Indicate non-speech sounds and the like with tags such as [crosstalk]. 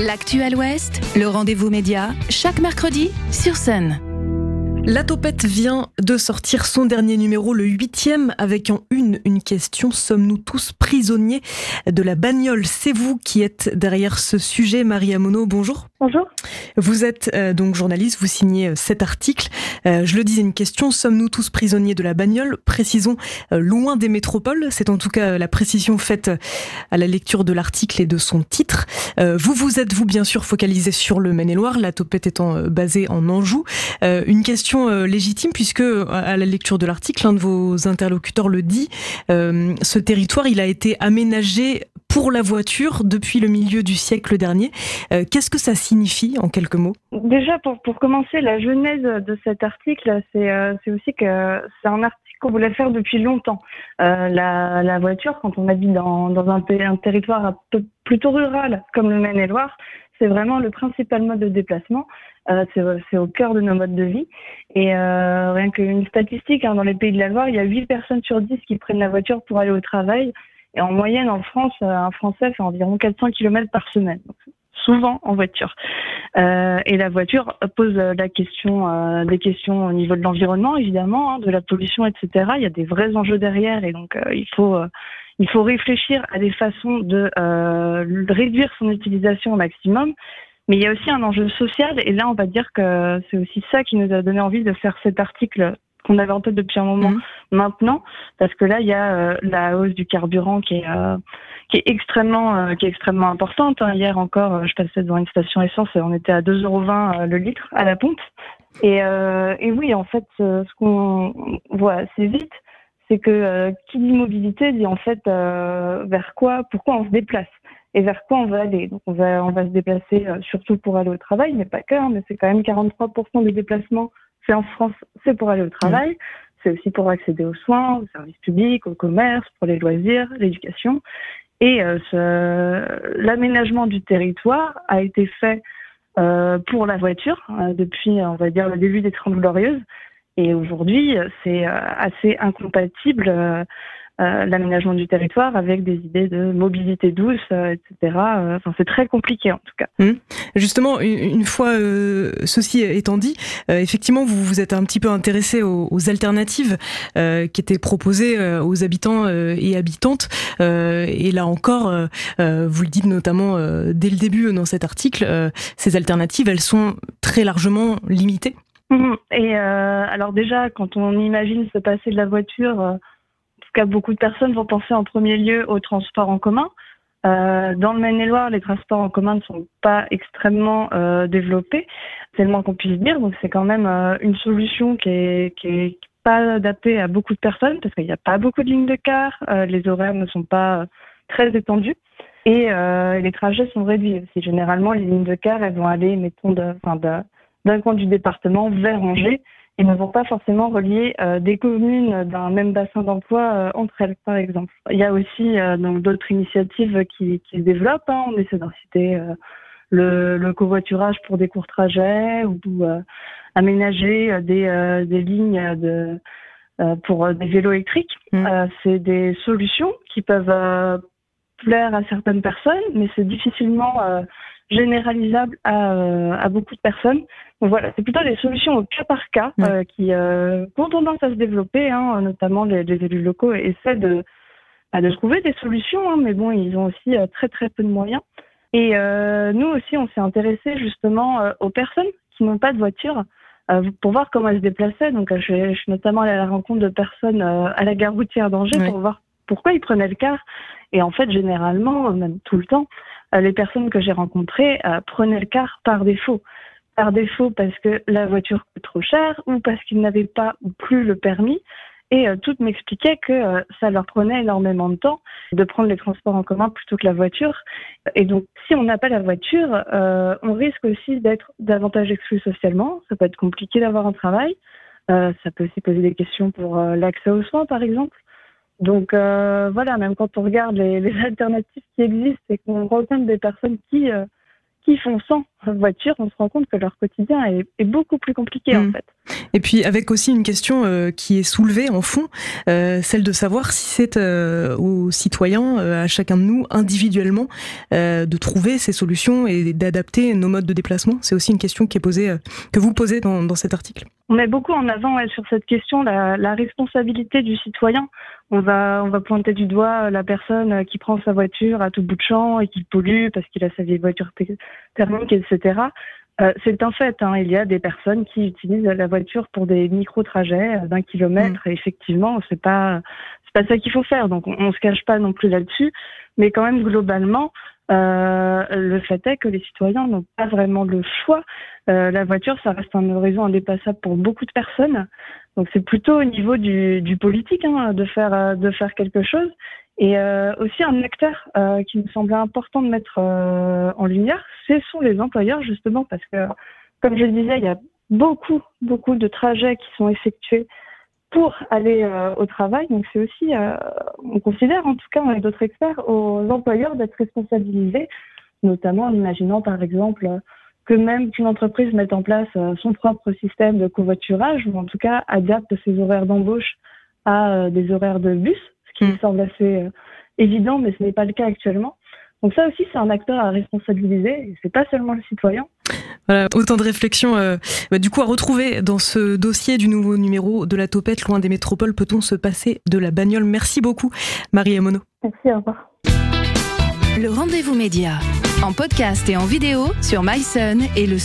L'actuel Ouest, le rendez-vous média, chaque mercredi sur scène. La Topette vient de sortir son dernier numéro, le huitième, avec en une une question. Sommes-nous tous prisonniers de la bagnole? C'est vous qui êtes derrière ce sujet, Maria Mono. Bonjour. Bonjour. Vous êtes euh, donc journaliste, vous signez euh, cet article. Euh, je le disais, une question. Sommes-nous tous prisonniers de la bagnole? Précisons, loin des métropoles. C'est en tout cas la précision faite à la lecture de l'article et de son titre. vous, vous êtes, vous, bien sûr, focalisé sur le Maine-et-Loire, la Topette étant basée en Anjou. une question euh, légitime puisque à la lecture de l'article, l'un de vos interlocuteurs le dit, euh, ce territoire, il a été aménagé pour la voiture depuis le milieu du siècle dernier. Euh, qu'est-ce que ça signifie en quelques mots? Déjà, pour, pour commencer, la genèse de cet article, c'est aussi que c'est un article qu'on voulait faire depuis longtemps. la, voiture, quand on habite dans, dans un, un, territoire plutôt rural comme le Maine-et-Loire, c'est vraiment le principal mode de déplacement. Euh, c'est au cœur de nos modes de vie. Et euh, rien qu'une statistique, hein, dans les pays de la Loire, il y a 8 personnes sur 10 qui prennent la voiture pour aller au travail. Et en moyenne, en France, euh, un Français fait environ 400 km par semaine. souvent en voiture. Et la voiture pose des questions au niveau de l'environnement, évidemment, hein, de la pollution, etc. Il y a des vrais enjeux derrière, et donc il faut il faut réfléchir à des façons de réduire son utilisation au maximum. Mais il y a aussi un enjeu social, et là, on va dire que c'est aussi ça qui nous a donné envie de faire cet article qu'on avait en tête depuis un moment mmh. maintenant, parce que là, il y a euh, la hausse du carburant qui est euh, qui est extrêmement euh, qui est extrêmement importante. Hein. Hier encore, je passais devant une station essence et on était à 2,20 euros le litre à la pompe. Et, et oui, en fait, ce qu'on voit assez vite, c'est que qui dit mobilité dit en fait vers quoi, pourquoi on se déplace et vers quoi on va aller. Donc on va, on va se déplacer euh, surtout pour aller au travail, mais pas que, hein, mais c'est quand même 43% des déplacements faits en France, c'est pour aller au travail. Mmh. C'est aussi pour accéder aux soins, aux services publics, au commerce, pour les loisirs, l'éducation. Et euh, l'aménagement du territoire a été fait euh, pour la voiture euh, depuis, on va dire, le début des Trente Glorieuses. Et aujourd'hui, c'est euh, assez incompatible euh, l'aménagement du territoire avec des idées de mobilité douce, euh, etc. Euh, enfin, c'est très compliqué en tout cas. Hum. Justement, une, fois ceci étant dit, effectivement, vous vous êtes un petit peu intéressé aux, alternatives qui étaient proposées aux habitants et habitantes. et là encore, vous le dites notamment dès le début dans cet article, ces alternatives, elles sont très largement limitées. Hum. Et alors déjà, quand on imagine se passer de la voiture tout cas, beaucoup de personnes vont penser en premier lieu aux transports en commun. Euh, dans le Maine-et-Loire, les transports en commun ne sont pas extrêmement euh, développés, tellement qu'on puisse dire. Donc, c'est quand même euh, une solution qui est, qui est pas adaptée à beaucoup de personnes parce qu'il n'y a pas beaucoup de lignes de car, euh, les horaires ne sont pas très étendus et les trajets sont réduits aussi. Généralement, les lignes de car, elles vont aller, mettons, d'un coin du département vers Angers et ne vont pas forcément relier euh, des communes d'un même bassin d'emploi euh, entre elles, par exemple. Il y a aussi euh, donc d'autres initiatives qui, qui, se développent. Hein. On essaie d'en citer le, le, covoiturage pour des courts trajets ou, aménager des, des lignes de pour des vélos électriques. Mmh. c'est des solutions qui peuvent plaire à certaines personnes, mais c'est difficilement généralisable à, euh, à beaucoup de personnes. Donc voilà, c'est plutôt des solutions au cas par cas euh, qui euh, ont tendance à se développer, hein, notamment les, les, élus locaux essaient de, bah, de trouver des solutions, hein, mais bon, ils ont aussi très très peu de moyens. Et nous aussi, on s'est intéressé justement aux personnes qui n'ont pas de voiture pour voir comment elles se déplaçaient. Donc je, je suis notamment allée à la rencontre de personnes à la gare routière d'Angers pour voir pourquoi ils prenaient le car. Et en fait, généralement, même tout le temps, euh, les personnes que j'ai rencontrées euh, prenaient le car par défaut. Par défaut parce que la voiture coûte trop cher ou parce qu'ils n'avaient pas ou plus le permis. Et euh, toutes m'expliquaient que ça leur prenait énormément de temps de prendre les transports en commun plutôt que la voiture. Et donc, si on n'a pas la voiture, on risque aussi d'être davantage exclu socialement. Ça peut être compliqué d'avoir un travail. ça peut aussi poser des questions pour l'accès aux soins, par exemple. Donc euh, voilà, même quand on regarde les, [laughs] alternatives qui existent et qu'on rencontre des personnes qui, euh, qui font sans voiture, on se rend compte que leur quotidien est, beaucoup plus compliqué en mm. fait. Et puis avec aussi une question euh, qui est soulevée en fond, euh, celle de savoir si c'est euh, aux citoyens, à chacun de nous individuellement, de trouver ces solutions et d'adapter nos modes de déplacement. C'est aussi une question qui est posée, que vous posez dans, dans, cet article. On met beaucoup en avant sur cette question la, la, responsabilité du citoyen. On va, on va pointer du doigt la personne qui prend sa voiture à tout bout de champ et qui pollue parce qu'il a sa vieille voiture thermique, etc. Euh, c'est un fait. Hein. Il y a des personnes qui utilisent la voiture pour des micro-trajets euh, d'un kilomètre. Mm. Et effectivement, c'est pas c'est pas ça qu'il faut faire. Donc, on, on se cache pas non plus là-dessus. Mais quand même, globalement, euh, le fait est que les citoyens n'ont pas vraiment le choix. Euh, la voiture, ça reste un horizon indépassable pour beaucoup de personnes. Donc, c'est plutôt au niveau du, du politique hein, de faire de faire quelque chose. Et euh, aussi un acteur euh, qui me semblait important de mettre euh, en lumière, ce sont les employeurs justement parce que, comme je le disais, il y a beaucoup, beaucoup de trajets qui sont effectués pour aller au travail. Donc c'est aussi, on considère en tout cas avec d'autres experts, aux employeurs d'être responsabilisés, notamment en imaginant par exemple que même qu'une entreprise mette en place son propre système de covoiturage ou en tout cas adapte ses horaires d'embauche à des horaires de bus qui me mm. semble assez euh, évident, mais ce n'est pas le cas actuellement. Donc ça aussi, c'est un acteur à responsabiliser, et c'est pas seulement le citoyen. Voilà, autant de réflexions euh, bah, du coup à retrouver dans ce dossier du nouveau numéro de la topette loin des métropoles. Peut-on se passer de la bagnole? Merci beaucoup, Marie Emono. Merci, au revoir. Le rendez-vous média en podcast et en vidéo sur myson et le.